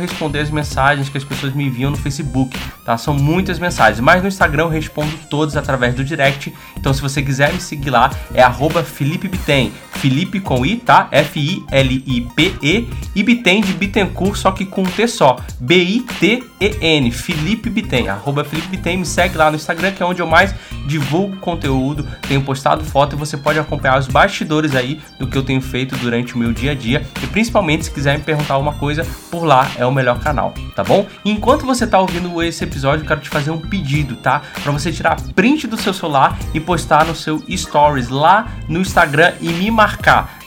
responder as mensagens que as pessoas me enviam no Facebook, tá? São muitas mensagens, mas no Instagram eu respondo todas através do direct. Então se você quiser me seguir lá, é arroba Felipe. Felipe com I, tá? F-I-L-I-P-E e Bitem de Bittencourt, só que com T só. B-I-T-E-N. Felipe Bitem. Arroba Felipe Bitem. Me segue lá no Instagram, que é onde eu mais divulgo conteúdo, tenho postado foto e você pode acompanhar os bastidores aí do que eu tenho feito durante o meu dia a dia. E principalmente se quiser me perguntar alguma coisa, por lá é o melhor canal, tá bom? enquanto você tá ouvindo esse episódio, eu quero te fazer um pedido, tá? Para você tirar print do seu celular e postar no seu stories lá no Instagram e me marcar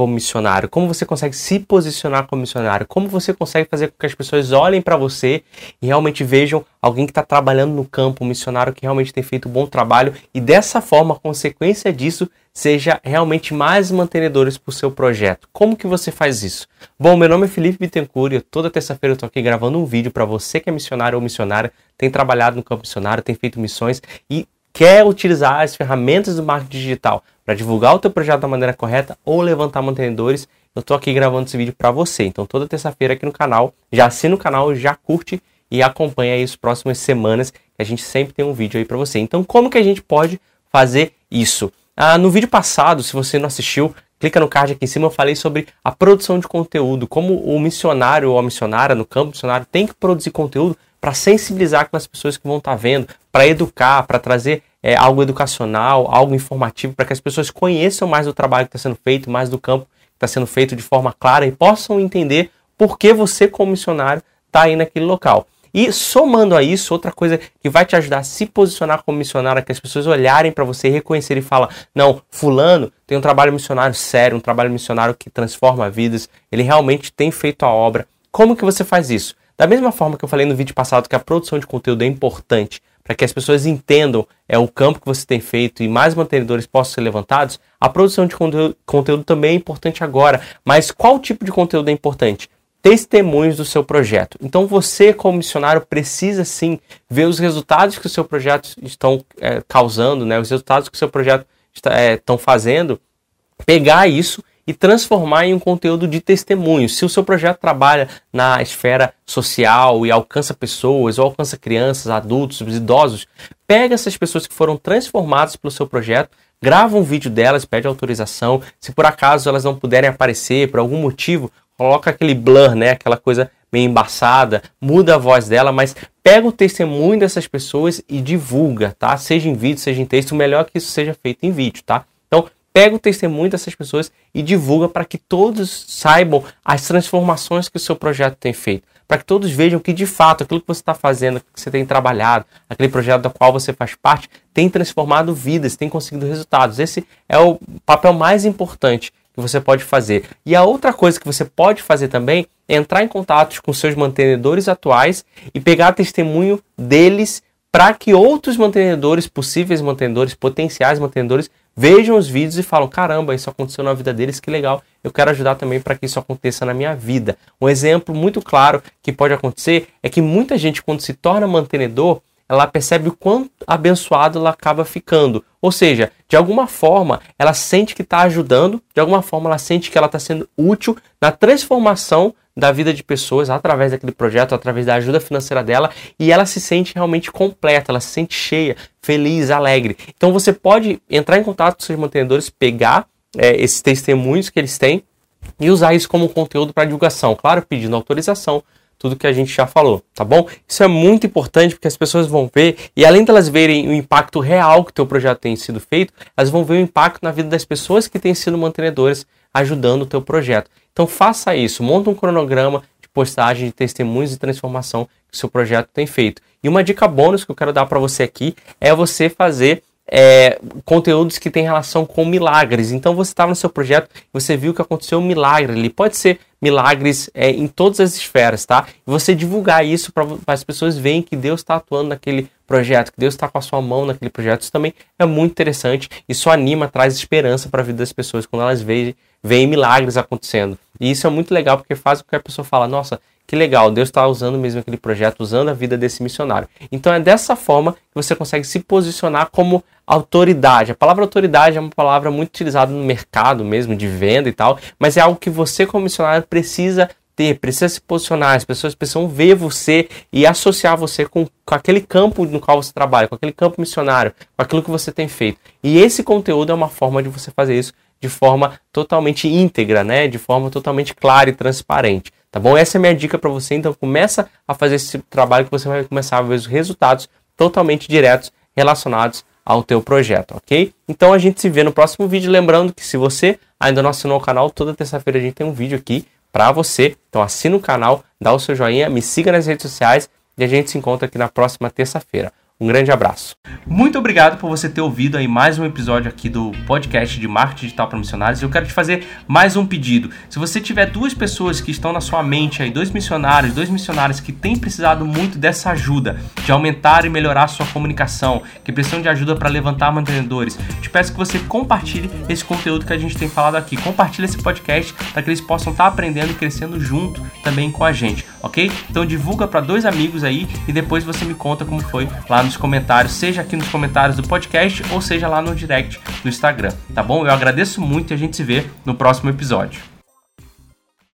como missionário? Como você consegue se posicionar como missionário? Como você consegue fazer com que as pessoas olhem para você e realmente vejam alguém que está trabalhando no campo, um missionário que realmente tem feito um bom trabalho e dessa forma, a consequência disso, seja realmente mais mantenedores para o seu projeto. Como que você faz isso? Bom, meu nome é Felipe Bittencourt e toda terça-feira eu estou aqui gravando um vídeo para você que é missionário ou missionária, tem trabalhado no campo missionário, tem feito missões e quer utilizar as ferramentas do marketing digital para divulgar o teu projeto da maneira correta ou levantar mantenedores, eu estou aqui gravando esse vídeo para você. Então toda terça-feira aqui no canal, já assina o canal, já curte e acompanha aí as próximas semanas que a gente sempre tem um vídeo aí para você. Então como que a gente pode fazer isso? Ah, no vídeo passado, se você não assistiu, clica no card aqui em cima, eu falei sobre a produção de conteúdo, como o missionário ou a missionária no campo missionário tem que produzir conteúdo para sensibilizar com as pessoas que vão estar tá vendo, para educar, para trazer é, algo educacional, algo informativo, para que as pessoas conheçam mais o trabalho que está sendo feito, mais do campo que está sendo feito de forma clara e possam entender por que você, como missionário, está aí naquele local. E somando a isso, outra coisa que vai te ajudar a se posicionar como missionário, é que as pessoas olharem para você e reconhecerem e falam: não, Fulano tem um trabalho missionário sério, um trabalho missionário que transforma vidas, ele realmente tem feito a obra. Como que você faz isso? Da mesma forma que eu falei no vídeo passado que a produção de conteúdo é importante para que as pessoas entendam é o campo que você tem feito e mais mantenedores possam ser levantados, a produção de conteúdo, conteúdo também é importante agora. Mas qual tipo de conteúdo é importante? Testemunhos do seu projeto. Então você, como missionário, precisa sim ver os resultados que o seu projeto estão é, causando, né? os resultados que o seu projeto é, estão fazendo, pegar isso e transformar em um conteúdo de testemunho. Se o seu projeto trabalha na esfera social e alcança pessoas, ou alcança crianças, adultos, idosos, pega essas pessoas que foram transformadas pelo seu projeto, grava um vídeo delas, pede autorização. Se por acaso elas não puderem aparecer por algum motivo, coloca aquele blur, né, aquela coisa meio embaçada, muda a voz dela, mas pega o testemunho dessas pessoas e divulga, tá? Seja em vídeo, seja em texto, o melhor é que isso seja feito em vídeo, tá? Pega o testemunho dessas pessoas e divulga para que todos saibam as transformações que o seu projeto tem feito. Para que todos vejam que de fato aquilo que você está fazendo, que você tem trabalhado, aquele projeto do qual você faz parte, tem transformado vidas, tem conseguido resultados. Esse é o papel mais importante que você pode fazer. E a outra coisa que você pode fazer também é entrar em contato com seus mantenedores atuais e pegar testemunho deles para que outros mantenedores, possíveis mantenedores, potenciais mantenedores, vejam os vídeos e falam: caramba, isso aconteceu na vida deles, que legal, eu quero ajudar também para que isso aconteça na minha vida. Um exemplo muito claro que pode acontecer é que muita gente, quando se torna mantenedor, ela percebe o quão abençoado ela acaba ficando. Ou seja, de alguma forma, ela sente que está ajudando, de alguma forma, ela sente que ela está sendo útil na transformação da vida de pessoas através daquele projeto, através da ajuda financeira dela, e ela se sente realmente completa, ela se sente cheia, feliz, alegre. Então você pode entrar em contato com seus mantenedores, pegar é, esses testemunhos que eles têm e usar isso como conteúdo para divulgação. Claro, pedindo autorização tudo que a gente já falou, tá bom? Isso é muito importante porque as pessoas vão ver e além delas verem o impacto real que o teu projeto tem sido feito, elas vão ver o impacto na vida das pessoas que têm sido mantenedoras ajudando o teu projeto. Então faça isso, monta um cronograma de postagem de testemunhos de transformação que o seu projeto tem feito. E uma dica bônus que eu quero dar para você aqui é você fazer é, conteúdos que têm relação com milagres. Então você estava no seu projeto, você viu que aconteceu um milagre ali. Pode ser milagres é, em todas as esferas, tá? E você divulgar isso para as pessoas verem que Deus está atuando naquele projeto, que Deus está com a sua mão naquele projeto. Isso também é muito interessante. Isso anima, traz esperança para a vida das pessoas quando elas veem, veem milagres acontecendo. E isso é muito legal porque faz com que a pessoa fala, nossa, que legal, Deus está usando mesmo aquele projeto, usando a vida desse missionário. Então é dessa forma que você consegue se posicionar como autoridade. A palavra autoridade é uma palavra muito utilizada no mercado mesmo, de venda e tal, mas é algo que você, como missionário, precisa ter, precisa se posicionar. As pessoas precisam ver você e associar você com, com aquele campo no qual você trabalha, com aquele campo missionário, com aquilo que você tem feito. E esse conteúdo é uma forma de você fazer isso de forma totalmente íntegra, né? De forma totalmente clara e transparente tá bom? Essa é a minha dica para você, então começa a fazer esse trabalho que você vai começar a ver os resultados totalmente diretos relacionados ao teu projeto, ok? Então a gente se vê no próximo vídeo, lembrando que se você ainda não assinou o canal, toda terça-feira a gente tem um vídeo aqui para você, então assina o canal, dá o seu joinha, me siga nas redes sociais e a gente se encontra aqui na próxima terça-feira. Um grande abraço. Muito obrigado por você ter ouvido aí mais um episódio aqui do podcast de marketing digital para missionários. Eu quero te fazer mais um pedido. Se você tiver duas pessoas que estão na sua mente aí, dois missionários, dois missionários que têm precisado muito dessa ajuda de aumentar e melhorar a sua comunicação, que precisam de ajuda para levantar mantenedores, te peço que você compartilhe esse conteúdo que a gente tem falado aqui. Compartilhe esse podcast para que eles possam estar tá aprendendo e crescendo junto também com a gente, ok? Então divulga para dois amigos aí e depois você me conta como foi lá no nos comentários, seja aqui nos comentários do podcast ou seja lá no direct do Instagram, tá bom? Eu agradeço muito e a gente se vê no próximo episódio.